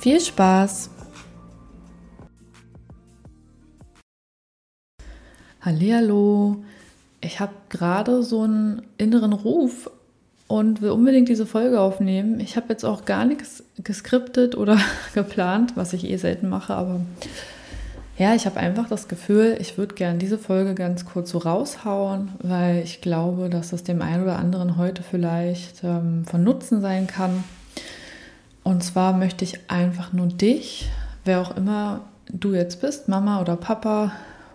Viel Spaß! Hallihallo! Ich habe gerade so einen inneren Ruf und will unbedingt diese Folge aufnehmen. Ich habe jetzt auch gar nichts geskriptet oder geplant, was ich eh selten mache, aber ja, ich habe einfach das Gefühl, ich würde gerne diese Folge ganz kurz so raushauen, weil ich glaube, dass es dem einen oder anderen heute vielleicht ähm, von Nutzen sein kann. Und zwar möchte ich einfach nur dich, wer auch immer du jetzt bist, Mama oder Papa,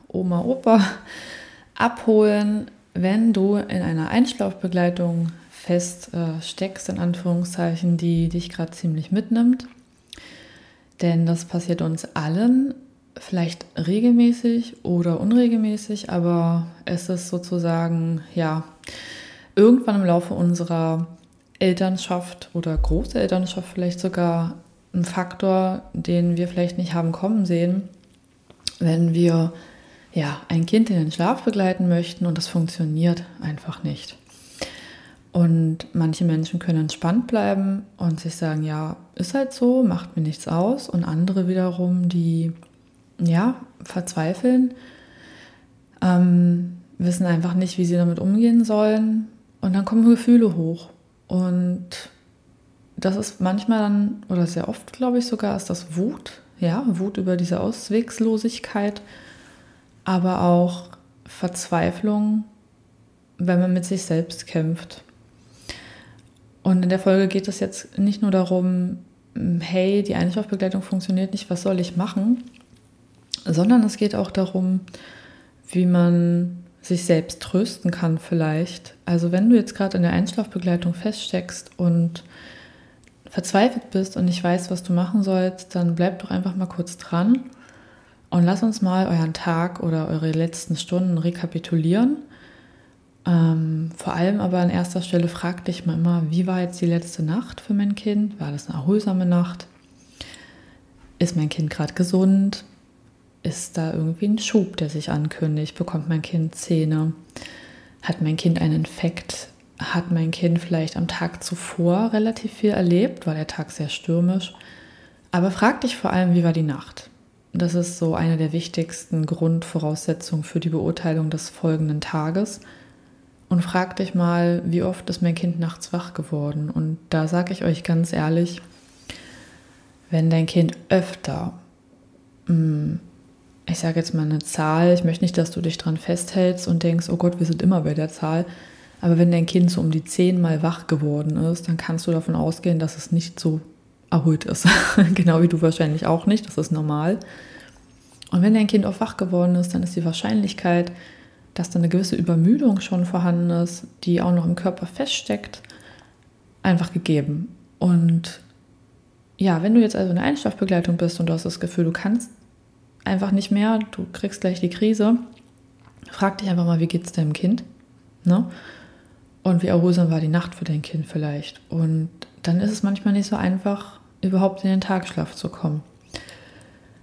Oma, Opa, abholen, wenn du in einer Einschlafbegleitung fest äh, in Anführungszeichen, die dich gerade ziemlich mitnimmt. Denn das passiert uns allen vielleicht regelmäßig oder unregelmäßig, aber es ist sozusagen, ja, irgendwann im Laufe unserer Elternschaft oder Großelternschaft vielleicht sogar ein Faktor, den wir vielleicht nicht haben kommen sehen, wenn wir ja ein Kind in den Schlaf begleiten möchten und das funktioniert einfach nicht. Und manche Menschen können entspannt bleiben und sich sagen, ja, ist halt so, macht mir nichts aus. Und andere wiederum, die ja, verzweifeln, ähm, wissen einfach nicht, wie sie damit umgehen sollen. Und dann kommen Gefühle hoch. Und das ist manchmal dann, oder sehr oft, glaube ich sogar, ist das Wut. Ja, Wut über diese Auswegslosigkeit, aber auch Verzweiflung, wenn man mit sich selbst kämpft. Und in der Folge geht es jetzt nicht nur darum, hey, die Einschlafbegleitung funktioniert nicht, was soll ich machen, sondern es geht auch darum, wie man sich selbst trösten kann vielleicht. Also wenn du jetzt gerade in der Einschlafbegleitung feststeckst und verzweifelt bist und nicht weißt, was du machen sollst, dann bleib doch einfach mal kurz dran und lass uns mal euren Tag oder eure letzten Stunden rekapitulieren. Ähm, vor allem aber an erster Stelle frag dich mal immer, wie war jetzt die letzte Nacht für mein Kind? War das eine erholsame Nacht? Ist mein Kind gerade gesund? Ist da irgendwie ein Schub, der sich ankündigt? Bekommt mein Kind Zähne? Hat mein Kind einen Infekt? Hat mein Kind vielleicht am Tag zuvor relativ viel erlebt? War der Tag sehr stürmisch? Aber frag dich vor allem, wie war die Nacht? Das ist so eine der wichtigsten Grundvoraussetzungen für die Beurteilung des folgenden Tages. Und frag dich mal, wie oft ist mein Kind nachts wach geworden? Und da sage ich euch ganz ehrlich, wenn dein Kind öfter mh, mm, ich sage jetzt mal eine Zahl, ich möchte nicht, dass du dich dran festhältst und denkst, oh Gott, wir sind immer bei der Zahl. Aber wenn dein Kind so um die zehnmal wach geworden ist, dann kannst du davon ausgehen, dass es nicht so erholt ist. genau wie du wahrscheinlich auch nicht, das ist normal. Und wenn dein Kind auch wach geworden ist, dann ist die Wahrscheinlichkeit, dass da eine gewisse Übermüdung schon vorhanden ist, die auch noch im Körper feststeckt, einfach gegeben. Und ja, wenn du jetzt also in der Einschlafbegleitung bist und du hast das Gefühl, du kannst einfach nicht mehr, du kriegst gleich die Krise, frag dich einfach mal, wie geht es deinem Kind? Ne? Und wie erholsam war die Nacht für dein Kind vielleicht? Und dann ist es manchmal nicht so einfach, überhaupt in den Tagschlaf zu kommen.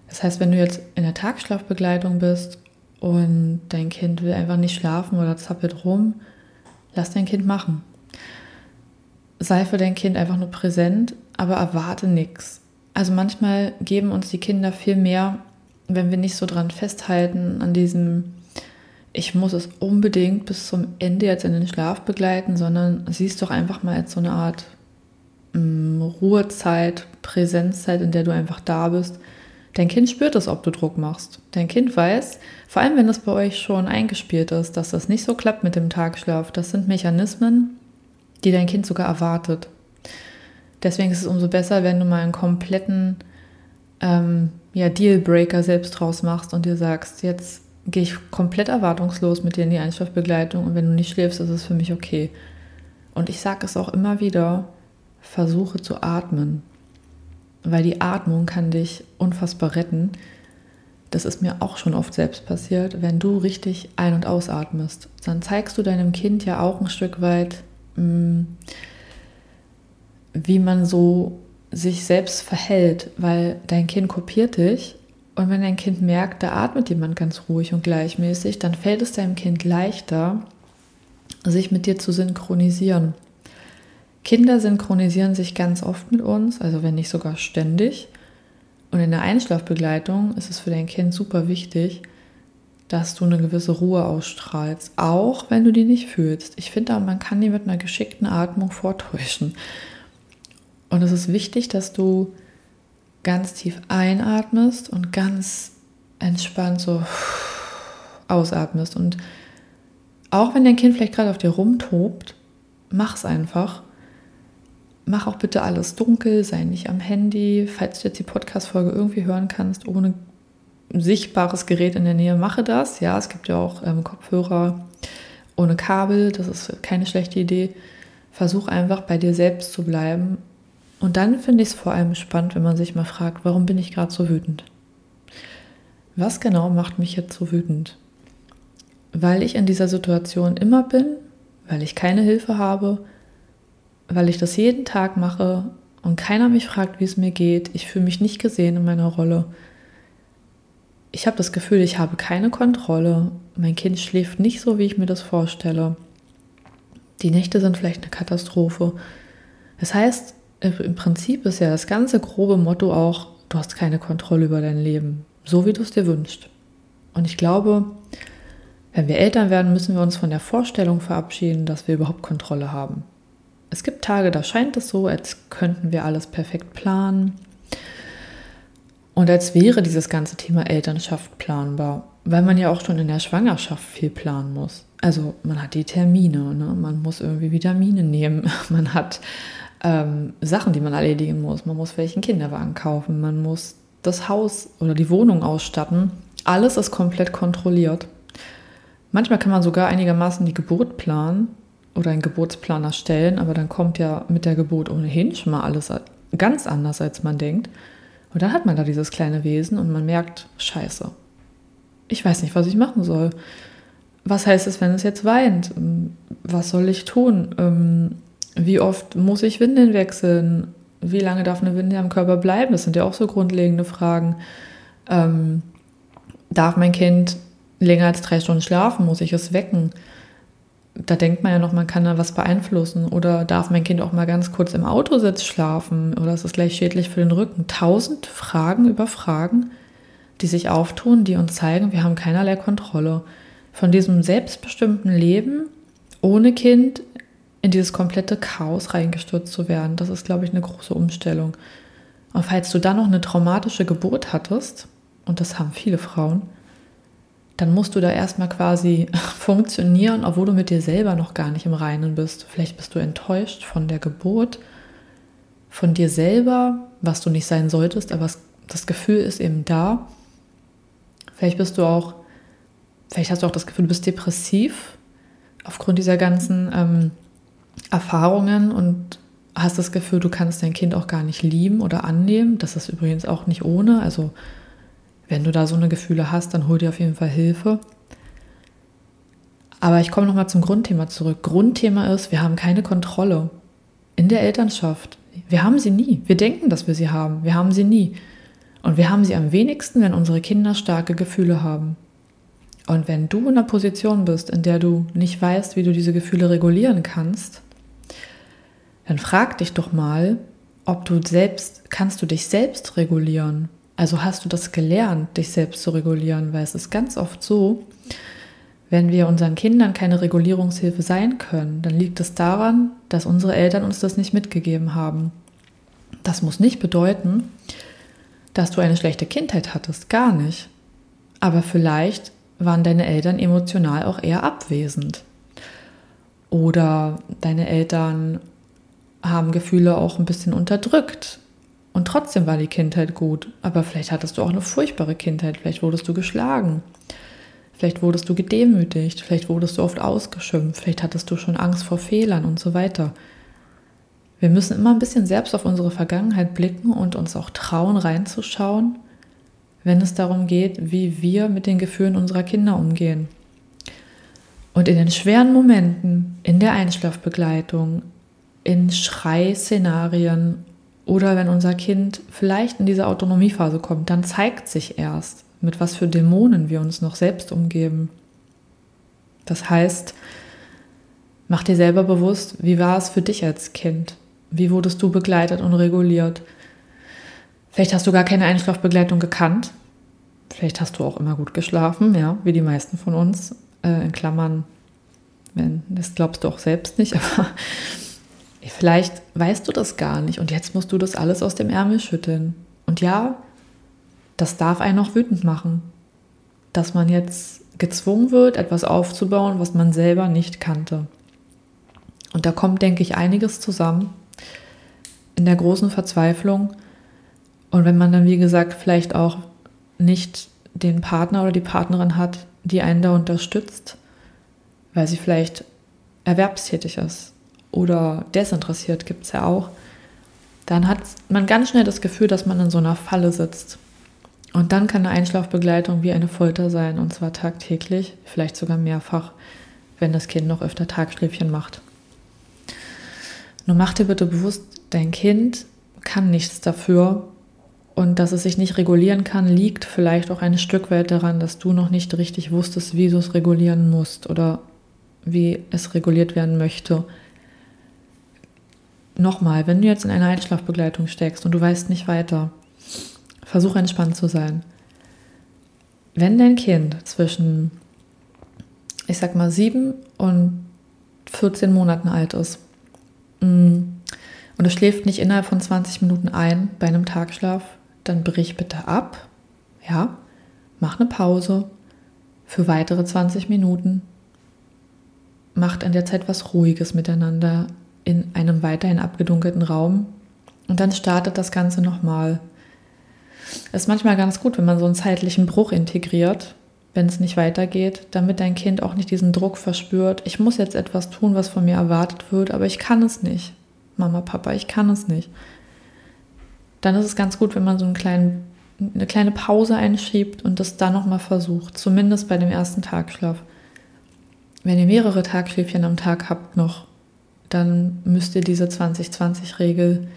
Das heißt, wenn du jetzt in der Tagschlafbegleitung bist und dein Kind will einfach nicht schlafen oder zappelt rum, lass dein Kind machen. Sei für dein Kind einfach nur präsent, aber erwarte nichts. Also manchmal geben uns die Kinder viel mehr, wenn wir nicht so dran festhalten, an diesem, ich muss es unbedingt bis zum Ende jetzt in den Schlaf begleiten, sondern siehst doch einfach mal als so eine Art ähm, Ruhezeit, Präsenzzeit, in der du einfach da bist. Dein Kind spürt es, ob du Druck machst. Dein Kind weiß, vor allem wenn es bei euch schon eingespielt ist, dass das nicht so klappt mit dem Tagschlaf. Das sind Mechanismen, die dein Kind sogar erwartet. Deswegen ist es umso besser, wenn du mal einen kompletten ähm, ja, Dealbreaker selbst draus machst und dir sagst, jetzt gehe ich komplett erwartungslos mit dir in die Einschlafbegleitung und wenn du nicht schläfst, ist es für mich okay. Und ich sage es auch immer wieder, versuche zu atmen. weil die Atmung kann dich unfassbar retten. Das ist mir auch schon oft selbst passiert. Wenn du richtig ein- und ausatmest, dann zeigst du deinem Kind ja auch ein Stück weit, mm, wie man so sich selbst verhält, weil dein Kind kopiert dich und wenn dein Kind merkt, da atmet jemand ganz ruhig und gleichmäßig, dann fällt es deinem Kind leichter, sich mit dir zu synchronisieren. Kinder synchronisieren sich ganz oft mit uns, also wenn nicht sogar ständig. Und in der Einschlafbegleitung ist es für dein Kind super wichtig, dass du eine gewisse Ruhe ausstrahlst, auch wenn du die nicht fühlst. Ich finde, man kann die mit einer geschickten Atmung vortäuschen. Und es ist wichtig, dass du ganz tief einatmest und ganz entspannt so ausatmest. Und auch wenn dein Kind vielleicht gerade auf dir rumtobt, mach es einfach. Mach auch bitte alles dunkel, sei nicht am Handy. Falls du jetzt die Podcast-Folge irgendwie hören kannst, ohne sichtbares Gerät in der Nähe, mache das. Ja, es gibt ja auch ähm, Kopfhörer ohne Kabel, das ist keine schlechte Idee. Versuch einfach bei dir selbst zu bleiben und dann finde ich es vor allem spannend, wenn man sich mal fragt, warum bin ich gerade so wütend? Was genau macht mich jetzt so wütend? Weil ich in dieser Situation immer bin, weil ich keine Hilfe habe, weil ich das jeden Tag mache und keiner mich fragt, wie es mir geht. Ich fühle mich nicht gesehen in meiner Rolle. Ich habe das Gefühl, ich habe keine Kontrolle. Mein Kind schläft nicht so, wie ich mir das vorstelle. Die Nächte sind vielleicht eine Katastrophe. Das heißt, im Prinzip ist ja das ganze grobe Motto auch, du hast keine Kontrolle über dein Leben, so wie du es dir wünschst. Und ich glaube, wenn wir Eltern werden, müssen wir uns von der Vorstellung verabschieden, dass wir überhaupt Kontrolle haben. Es gibt Tage, da scheint es so, als könnten wir alles perfekt planen und als wäre dieses ganze Thema Elternschaft planbar, weil man ja auch schon in der Schwangerschaft viel planen muss. Also man hat die Termine, ne? man muss irgendwie Vitamine nehmen, man hat ähm, Sachen, die man erledigen muss. Man muss vielleicht einen Kinderwagen kaufen, man muss das Haus oder die Wohnung ausstatten. Alles ist komplett kontrolliert. Manchmal kann man sogar einigermaßen die Geburt planen oder einen Geburtsplan erstellen, aber dann kommt ja mit der Geburt ohnehin schon mal alles ganz anders, als man denkt. Und dann hat man da dieses kleine Wesen und man merkt, scheiße, ich weiß nicht, was ich machen soll. Was heißt es, wenn es jetzt weint? Was soll ich tun? Wie oft muss ich Windeln wechseln? Wie lange darf eine Windel am Körper bleiben? Das sind ja auch so grundlegende Fragen. Ähm, darf mein Kind länger als drei Stunden schlafen? Muss ich es wecken? Da denkt man ja noch, man kann da was beeinflussen. Oder darf mein Kind auch mal ganz kurz im Autositz schlafen? Oder ist es gleich schädlich für den Rücken? Tausend Fragen über Fragen, die sich auftun, die uns zeigen, wir haben keinerlei Kontrolle. Von diesem selbstbestimmten Leben ohne Kind in dieses komplette Chaos reingestürzt zu werden. Das ist, glaube ich, eine große Umstellung. Und falls du dann noch eine traumatische Geburt hattest, und das haben viele Frauen, dann musst du da erstmal quasi funktionieren, obwohl du mit dir selber noch gar nicht im Reinen bist. Vielleicht bist du enttäuscht von der Geburt, von dir selber, was du nicht sein solltest, aber das Gefühl ist eben da. Vielleicht bist du auch, vielleicht hast du auch das Gefühl, du bist depressiv aufgrund dieser ganzen ähm, Erfahrungen und hast das Gefühl, du kannst dein Kind auch gar nicht lieben oder annehmen. Das ist übrigens auch nicht ohne. Also wenn du da so eine Gefühle hast, dann hol dir auf jeden Fall Hilfe. Aber ich komme nochmal zum Grundthema zurück. Grundthema ist, wir haben keine Kontrolle in der Elternschaft. Wir haben sie nie. Wir denken, dass wir sie haben. Wir haben sie nie. Und wir haben sie am wenigsten, wenn unsere Kinder starke Gefühle haben. Und wenn du in einer Position bist, in der du nicht weißt, wie du diese Gefühle regulieren kannst, dann frag dich doch mal, ob du selbst, kannst du dich selbst regulieren? Also hast du das gelernt, dich selbst zu regulieren? Weil es ist ganz oft so, wenn wir unseren Kindern keine Regulierungshilfe sein können, dann liegt es daran, dass unsere Eltern uns das nicht mitgegeben haben. Das muss nicht bedeuten, dass du eine schlechte Kindheit hattest, gar nicht. Aber vielleicht waren deine Eltern emotional auch eher abwesend. Oder deine Eltern haben Gefühle auch ein bisschen unterdrückt. Und trotzdem war die Kindheit gut. Aber vielleicht hattest du auch eine furchtbare Kindheit. Vielleicht wurdest du geschlagen. Vielleicht wurdest du gedemütigt. Vielleicht wurdest du oft ausgeschimpft. Vielleicht hattest du schon Angst vor Fehlern und so weiter. Wir müssen immer ein bisschen selbst auf unsere Vergangenheit blicken und uns auch trauen, reinzuschauen, wenn es darum geht, wie wir mit den Gefühlen unserer Kinder umgehen. Und in den schweren Momenten, in der Einschlafbegleitung, in Schreiszenarien oder wenn unser Kind vielleicht in diese Autonomiephase kommt, dann zeigt sich erst, mit was für Dämonen wir uns noch selbst umgeben. Das heißt, mach dir selber bewusst, wie war es für dich als Kind? Wie wurdest du begleitet und reguliert? Vielleicht hast du gar keine Einschlafbegleitung gekannt. Vielleicht hast du auch immer gut geschlafen, ja, wie die meisten von uns. Äh, in Klammern, wenn, das glaubst du auch selbst nicht, aber vielleicht weißt du das gar nicht und jetzt musst du das alles aus dem Ärmel schütteln. Und ja, das darf einen auch wütend machen, dass man jetzt gezwungen wird, etwas aufzubauen, was man selber nicht kannte. Und da kommt, denke ich, einiges zusammen in der großen Verzweiflung. Und wenn man dann, wie gesagt, vielleicht auch nicht den Partner oder die Partnerin hat, die einen da unterstützt, weil sie vielleicht erwerbstätig ist oder desinteressiert, gibt es ja auch, dann hat man ganz schnell das Gefühl, dass man in so einer Falle sitzt. Und dann kann eine Einschlafbegleitung wie eine Folter sein, und zwar tagtäglich, vielleicht sogar mehrfach, wenn das Kind noch öfter Tagschläfchen macht. Nur mach dir bitte bewusst, dein Kind kann nichts dafür, und dass es sich nicht regulieren kann, liegt vielleicht auch ein Stück weit daran, dass du noch nicht richtig wusstest, wie du es regulieren musst oder wie es reguliert werden möchte. Nochmal, wenn du jetzt in einer Einschlafbegleitung steckst und du weißt nicht weiter, versuch entspannt zu sein. Wenn dein Kind zwischen, ich sag mal, sieben und 14 Monaten alt ist mm, und es schläft nicht innerhalb von 20 Minuten ein bei einem Tagschlaf, dann brich bitte ab, ja, mach eine Pause für weitere 20 Minuten, macht in der Zeit was Ruhiges miteinander in einem weiterhin abgedunkelten Raum und dann startet das Ganze nochmal. Es ist manchmal ganz gut, wenn man so einen zeitlichen Bruch integriert, wenn es nicht weitergeht, damit dein Kind auch nicht diesen Druck verspürt, ich muss jetzt etwas tun, was von mir erwartet wird, aber ich kann es nicht. Mama, Papa, ich kann es nicht dann ist es ganz gut, wenn man so einen kleinen, eine kleine Pause einschiebt und das dann nochmal versucht, zumindest bei dem ersten Tagschlaf. Wenn ihr mehrere Tagschläfchen am Tag habt noch, dann müsst ihr diese 20-20-Regel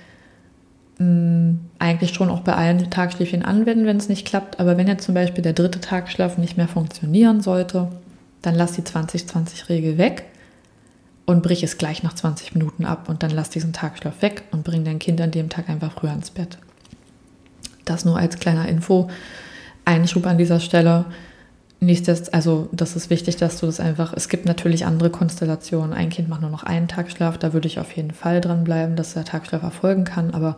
mm, eigentlich schon auch bei allen Tagschläfchen anwenden, wenn es nicht klappt. Aber wenn jetzt zum Beispiel der dritte Tagschlaf nicht mehr funktionieren sollte, dann lasst die 20-20-Regel weg und brich es gleich nach 20 Minuten ab und dann lass diesen Tagschlaf weg und bring dein Kind an dem Tag einfach früher ins Bett. Das nur als kleiner Info. Einschub an dieser Stelle. Nichtsdestotrotz, also das ist wichtig, dass du das einfach, es gibt natürlich andere Konstellationen. Ein Kind macht nur noch einen Tagschlaf, da würde ich auf jeden Fall dran bleiben, dass der Tagschlaf erfolgen kann. Aber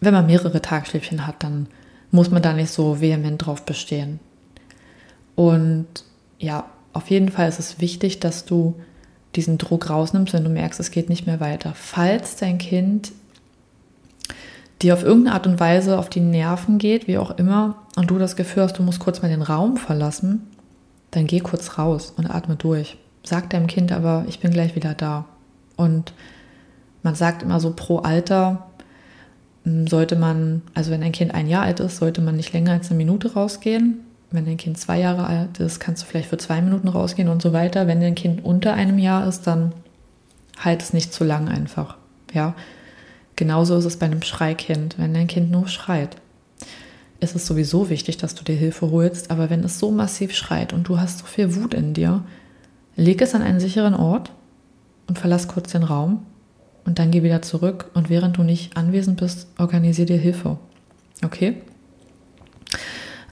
wenn man mehrere Tagschläfchen hat, dann muss man da nicht so vehement drauf bestehen. Und ja, auf jeden Fall ist es wichtig, dass du diesen Druck rausnimmst, wenn du merkst, es geht nicht mehr weiter. Falls dein Kind dir auf irgendeine Art und Weise auf die Nerven geht, wie auch immer, und du das Gefühl hast, du musst kurz mal den Raum verlassen, dann geh kurz raus und atme durch. Sag deinem Kind aber, ich bin gleich wieder da. Und man sagt immer so pro Alter hm, sollte man, also wenn ein Kind ein Jahr alt ist, sollte man nicht länger als eine Minute rausgehen. Wenn dein Kind zwei Jahre alt ist, kannst du vielleicht für zwei Minuten rausgehen und so weiter. Wenn dein Kind unter einem Jahr ist, dann halt es nicht zu lang einfach. Ja. Genauso ist es bei einem Schreikind. Wenn dein Kind nur schreit, ist es sowieso wichtig, dass du dir Hilfe holst. Aber wenn es so massiv schreit und du hast so viel Wut in dir, leg es an einen sicheren Ort und verlass kurz den Raum und dann geh wieder zurück. Und während du nicht anwesend bist, organisier dir Hilfe. Okay?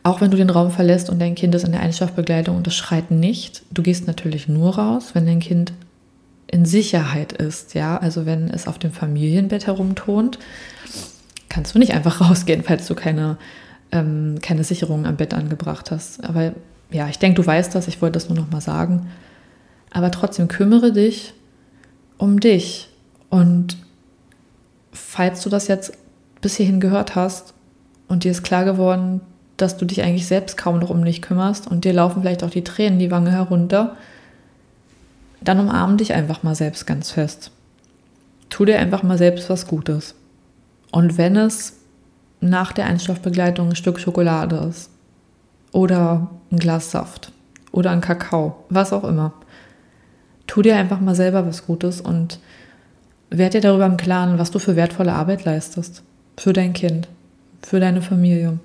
Auch wenn du den Raum verlässt und dein Kind ist in der Einschlafbegleitung und es schreit nicht, du gehst natürlich nur raus, wenn dein Kind in Sicherheit ist, ja, also wenn es auf dem Familienbett herumtont, kannst du nicht einfach rausgehen, falls du keine, ähm, keine Sicherung am Bett angebracht hast. Aber ja, ich denke, du weißt das, ich wollte das nur noch mal sagen. Aber trotzdem kümmere dich um dich. Und falls du das jetzt bis hierhin gehört hast und dir ist klar geworden, dass du dich eigentlich selbst kaum noch um dich kümmerst und dir laufen vielleicht auch die Tränen die Wange herunter, dann umarm dich einfach mal selbst ganz fest. tu dir einfach mal selbst was Gutes. Und wenn es nach der Einschlafbegleitung ein Stück Schokolade ist oder ein Glas Saft oder ein Kakao, was auch immer, tu dir einfach mal selber was Gutes und werd dir darüber im Klaren, was du für wertvolle Arbeit leistest. Für dein Kind, für deine Familie.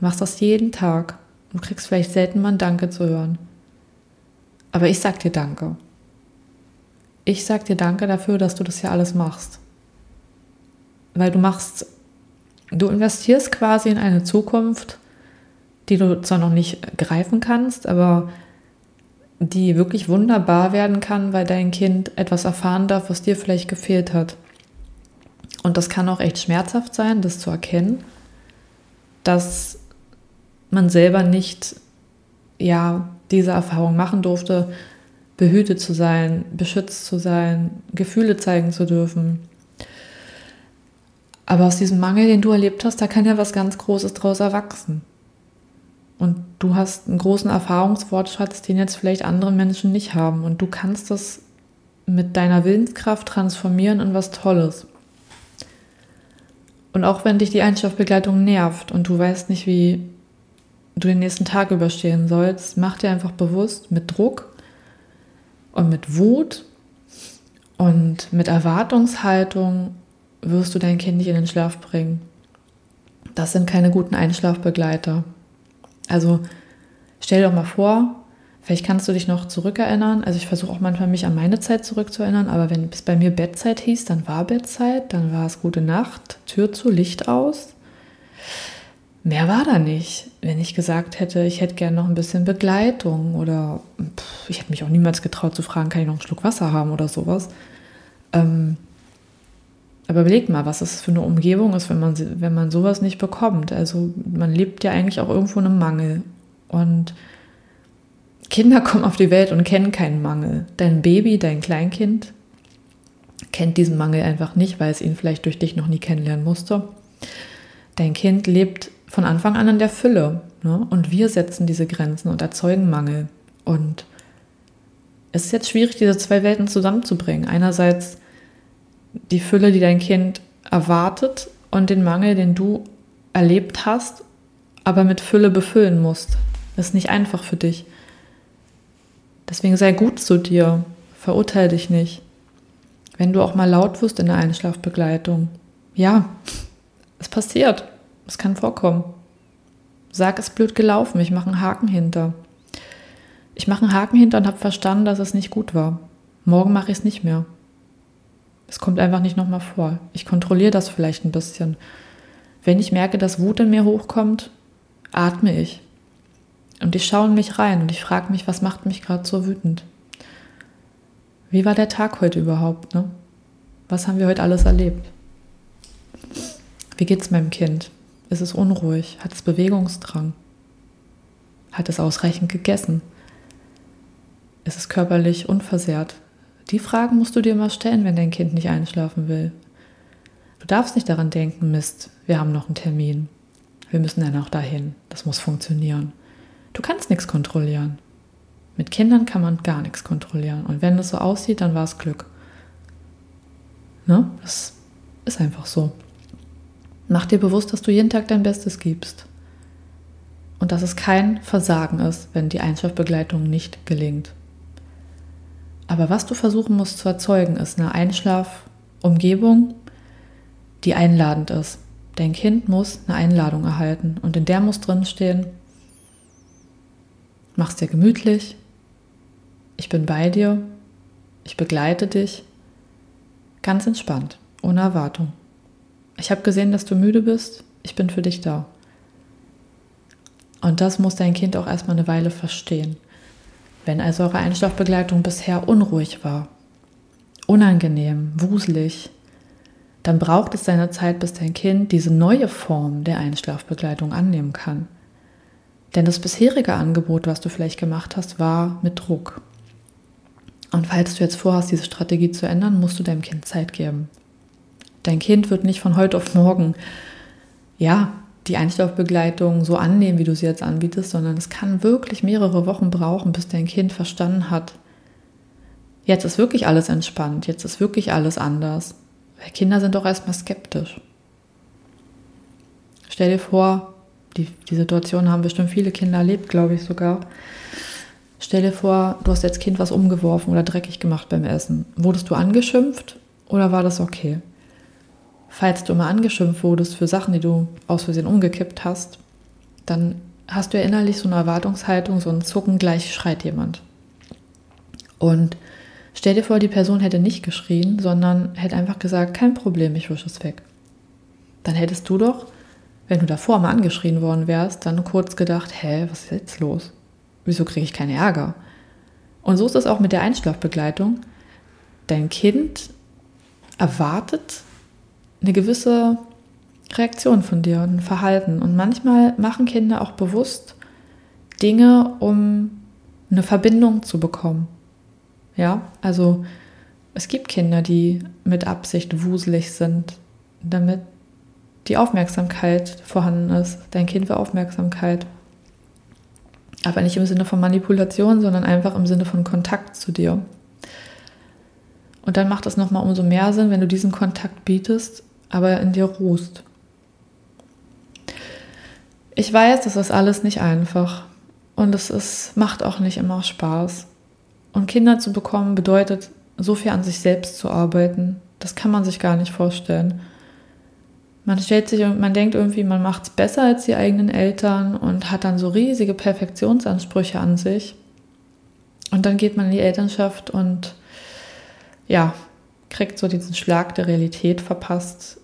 Machst das jeden Tag und kriegst vielleicht selten mal ein Danke zu hören. Aber ich sag dir Danke. Ich sag dir Danke dafür, dass du das ja alles machst. Weil du machst, du investierst quasi in eine Zukunft, die du zwar noch nicht greifen kannst, aber die wirklich wunderbar werden kann, weil dein Kind etwas erfahren darf, was dir vielleicht gefehlt hat. Und das kann auch echt schmerzhaft sein, das zu erkennen, dass man selber nicht ja diese Erfahrung machen durfte, behütet zu sein, beschützt zu sein, Gefühle zeigen zu dürfen. Aber aus diesem Mangel, den du erlebt hast, da kann ja was ganz Großes draus erwachsen. Und du hast einen großen Erfahrungswortschatz, den jetzt vielleicht andere Menschen nicht haben. Und du kannst das mit deiner Willenskraft transformieren in was Tolles. Und auch wenn dich die Einschlafbegleitung nervt und du weißt nicht, wie du den nächsten Tag überstehen sollst, mach dir einfach bewusst, mit Druck und mit Wut und mit Erwartungshaltung wirst du dein Kind nicht in den Schlaf bringen. Das sind keine guten Einschlafbegleiter. Also stell dir doch mal vor, vielleicht kannst du dich noch zurückerinnern. Also ich versuche auch manchmal mich an meine Zeit zurückzuerinnern, aber wenn es bei mir Bettzeit hieß, dann war Bettzeit, dann war es gute Nacht, Tür zu, Licht aus. Mehr war da nicht. Wenn ich gesagt hätte, ich hätte gerne noch ein bisschen Begleitung oder pff, ich hätte mich auch niemals getraut zu fragen, kann ich noch einen Schluck Wasser haben oder sowas. Ähm, aber überlegt mal, was das für eine Umgebung ist, wenn man, wenn man sowas nicht bekommt. Also man lebt ja eigentlich auch irgendwo in einem Mangel. Und Kinder kommen auf die Welt und kennen keinen Mangel. Dein Baby, dein Kleinkind kennt diesen Mangel einfach nicht, weil es ihn vielleicht durch dich noch nie kennenlernen musste. Dein Kind lebt von Anfang an in der Fülle. Ne? Und wir setzen diese Grenzen und erzeugen Mangel. Und es ist jetzt schwierig, diese zwei Welten zusammenzubringen. Einerseits die Fülle, die dein Kind erwartet und den Mangel, den du erlebt hast, aber mit Fülle befüllen musst. Das ist nicht einfach für dich. Deswegen sei gut zu dir. Verurteile dich nicht. Wenn du auch mal laut wirst in der Einschlafbegleitung. Ja, es passiert. Es kann vorkommen. Sag, es blöd gelaufen, ich mache einen Haken hinter. Ich mache einen Haken hinter und habe verstanden, dass es nicht gut war. Morgen mache ich es nicht mehr. Es kommt einfach nicht nochmal vor. Ich kontrolliere das vielleicht ein bisschen. Wenn ich merke, dass Wut in mir hochkommt, atme ich. Und ich schaue in mich rein und ich frage mich, was macht mich gerade so wütend? Wie war der Tag heute überhaupt? Ne? Was haben wir heute alles erlebt? Wie geht's meinem Kind? Ist es unruhig? Hat es Bewegungsdrang? Hat es ausreichend gegessen? Ist es körperlich unversehrt? Die Fragen musst du dir mal stellen, wenn dein Kind nicht einschlafen will. Du darfst nicht daran denken, Mist, wir haben noch einen Termin. Wir müssen ja noch dahin. Das muss funktionieren. Du kannst nichts kontrollieren. Mit Kindern kann man gar nichts kontrollieren. Und wenn es so aussieht, dann war es Glück. Ne? Das ist einfach so. Mach dir bewusst, dass du jeden Tag dein Bestes gibst. Und dass es kein Versagen ist, wenn die Einschlafbegleitung nicht gelingt. Aber was du versuchen musst zu erzeugen, ist eine Einschlafumgebung, die einladend ist. Dein Kind muss eine Einladung erhalten und in der muss drinstehen, mach's dir gemütlich, ich bin bei dir, ich begleite dich, ganz entspannt, ohne Erwartung. Ich habe gesehen, dass du müde bist. Ich bin für dich da. Und das muss dein Kind auch erstmal eine Weile verstehen. Wenn also eure Einschlafbegleitung bisher unruhig war, unangenehm, wuselig, dann braucht es seine Zeit, bis dein Kind diese neue Form der Einschlafbegleitung annehmen kann. Denn das bisherige Angebot, was du vielleicht gemacht hast, war mit Druck. Und falls du jetzt vorhast, diese Strategie zu ändern, musst du deinem Kind Zeit geben. Dein Kind wird nicht von heute auf morgen, ja, die Einschlafbegleitung so annehmen, wie du sie jetzt anbietest, sondern es kann wirklich mehrere Wochen brauchen, bis dein Kind verstanden hat, jetzt ist wirklich alles entspannt, jetzt ist wirklich alles anders. Weil Kinder sind doch erstmal skeptisch. Stell dir vor, die, die Situation haben bestimmt viele Kinder erlebt, glaube ich sogar. Stell dir vor, du hast als Kind was umgeworfen oder dreckig gemacht beim Essen. Wurdest du angeschimpft oder war das okay? Falls du mal angeschimpft wurdest für Sachen, die du aus Versehen umgekippt hast, dann hast du ja innerlich so eine Erwartungshaltung, so ein Zucken, gleich schreit jemand. Und stell dir vor, die Person hätte nicht geschrien, sondern hätte einfach gesagt, kein Problem, ich wische es weg. Dann hättest du doch wenn du davor mal angeschrien worden wärst, dann kurz gedacht, hä, was ist jetzt los? Wieso kriege ich keinen Ärger? Und so ist es auch mit der Einschlafbegleitung. Dein Kind erwartet eine gewisse Reaktion von dir und ein Verhalten. Und manchmal machen Kinder auch bewusst Dinge, um eine Verbindung zu bekommen. Ja, also es gibt Kinder, die mit Absicht wuselig sind, damit die Aufmerksamkeit vorhanden ist. Dein Kind will Aufmerksamkeit. Aber nicht im Sinne von Manipulation, sondern einfach im Sinne von Kontakt zu dir. Und dann macht es nochmal umso mehr Sinn, wenn du diesen Kontakt bietest, aber in dir ruhst. Ich weiß, das ist alles nicht einfach. Und es ist, macht auch nicht immer Spaß. Und Kinder zu bekommen bedeutet, so viel an sich selbst zu arbeiten. Das kann man sich gar nicht vorstellen. Man stellt sich und man denkt irgendwie, man macht es besser als die eigenen Eltern und hat dann so riesige Perfektionsansprüche an sich. Und dann geht man in die Elternschaft und ja, kriegt so diesen Schlag der Realität verpasst,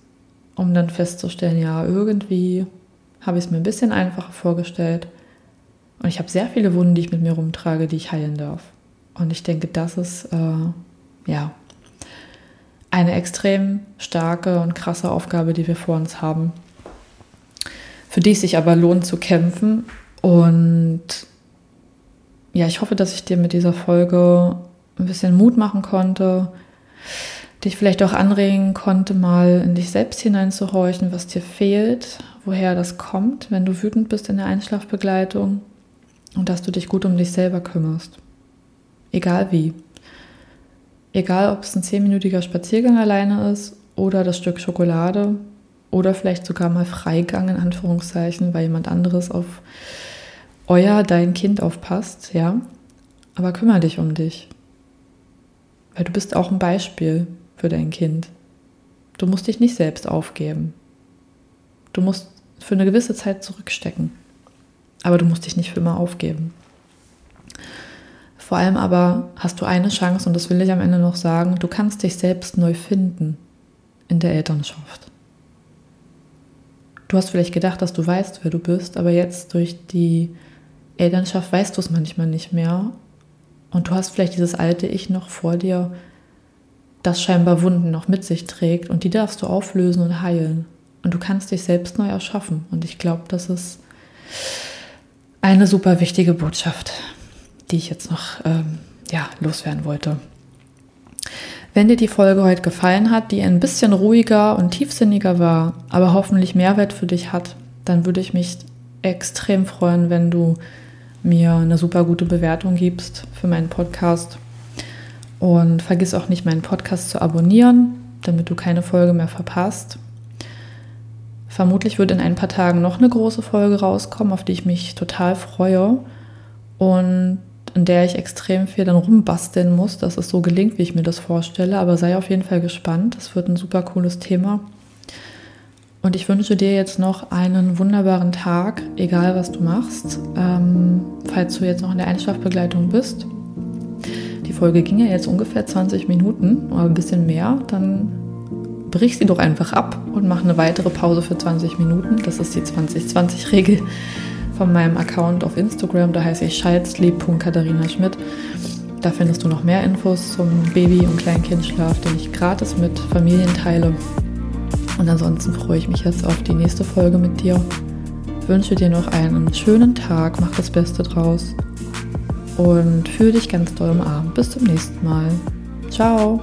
um dann festzustellen, ja, irgendwie habe ich es mir ein bisschen einfacher vorgestellt. Und ich habe sehr viele Wunden, die ich mit mir rumtrage, die ich heilen darf. Und ich denke, das ist äh, ja eine extrem starke und krasse Aufgabe, die wir vor uns haben, für die es sich aber lohnt zu kämpfen. Und ja, ich hoffe, dass ich dir mit dieser Folge ein bisschen Mut machen konnte, dich vielleicht auch anregen konnte, mal in dich selbst hineinzuhorchen, was dir fehlt, woher das kommt, wenn du wütend bist in der Einschlafbegleitung und dass du dich gut um dich selber kümmerst. Egal wie. Egal, ob es ein zehnminütiger Spaziergang alleine ist oder das Stück Schokolade oder vielleicht sogar mal Freigang in Anführungszeichen, weil jemand anderes auf euer, dein Kind aufpasst, ja. Aber kümmere dich um dich. Weil du bist auch ein Beispiel für dein Kind. Du musst dich nicht selbst aufgeben. Du musst für eine gewisse Zeit zurückstecken. Aber du musst dich nicht für immer aufgeben. Vor allem aber hast du eine Chance, und das will ich am Ende noch sagen, du kannst dich selbst neu finden in der Elternschaft. Du hast vielleicht gedacht, dass du weißt, wer du bist, aber jetzt durch die Elternschaft weißt du es manchmal nicht mehr. Und du hast vielleicht dieses alte Ich noch vor dir, das scheinbar Wunden noch mit sich trägt. Und die darfst du auflösen und heilen. Und du kannst dich selbst neu erschaffen. Und ich glaube, das ist eine super wichtige Botschaft die ich jetzt noch ähm, ja, loswerden wollte. Wenn dir die Folge heute gefallen hat, die ein bisschen ruhiger und tiefsinniger war, aber hoffentlich Mehrwert für dich hat, dann würde ich mich extrem freuen, wenn du mir eine super gute Bewertung gibst für meinen Podcast. Und vergiss auch nicht, meinen Podcast zu abonnieren, damit du keine Folge mehr verpasst. Vermutlich wird in ein paar Tagen noch eine große Folge rauskommen, auf die ich mich total freue. Und in der ich extrem viel dann rumbasteln muss, dass es so gelingt, wie ich mir das vorstelle. Aber sei auf jeden Fall gespannt. Es wird ein super cooles Thema. Und ich wünsche dir jetzt noch einen wunderbaren Tag, egal was du machst. Ähm, falls du jetzt noch in der Einschlafbegleitung bist. Die Folge ging ja jetzt ungefähr 20 Minuten oder ein bisschen mehr. Dann brich sie doch einfach ab und mach eine weitere Pause für 20 Minuten. Das ist die 2020-Regel von meinem Account auf Instagram. Da heiße ich schalzlieb.katharina-schmidt. Da findest du noch mehr Infos zum Baby- und Kleinkindschlaf, den ich gratis mit Familien teile. Und ansonsten freue ich mich jetzt auf die nächste Folge mit dir. wünsche dir noch einen schönen Tag, mach das Beste draus und fühle dich ganz doll umarmt. Bis zum nächsten Mal. Ciao.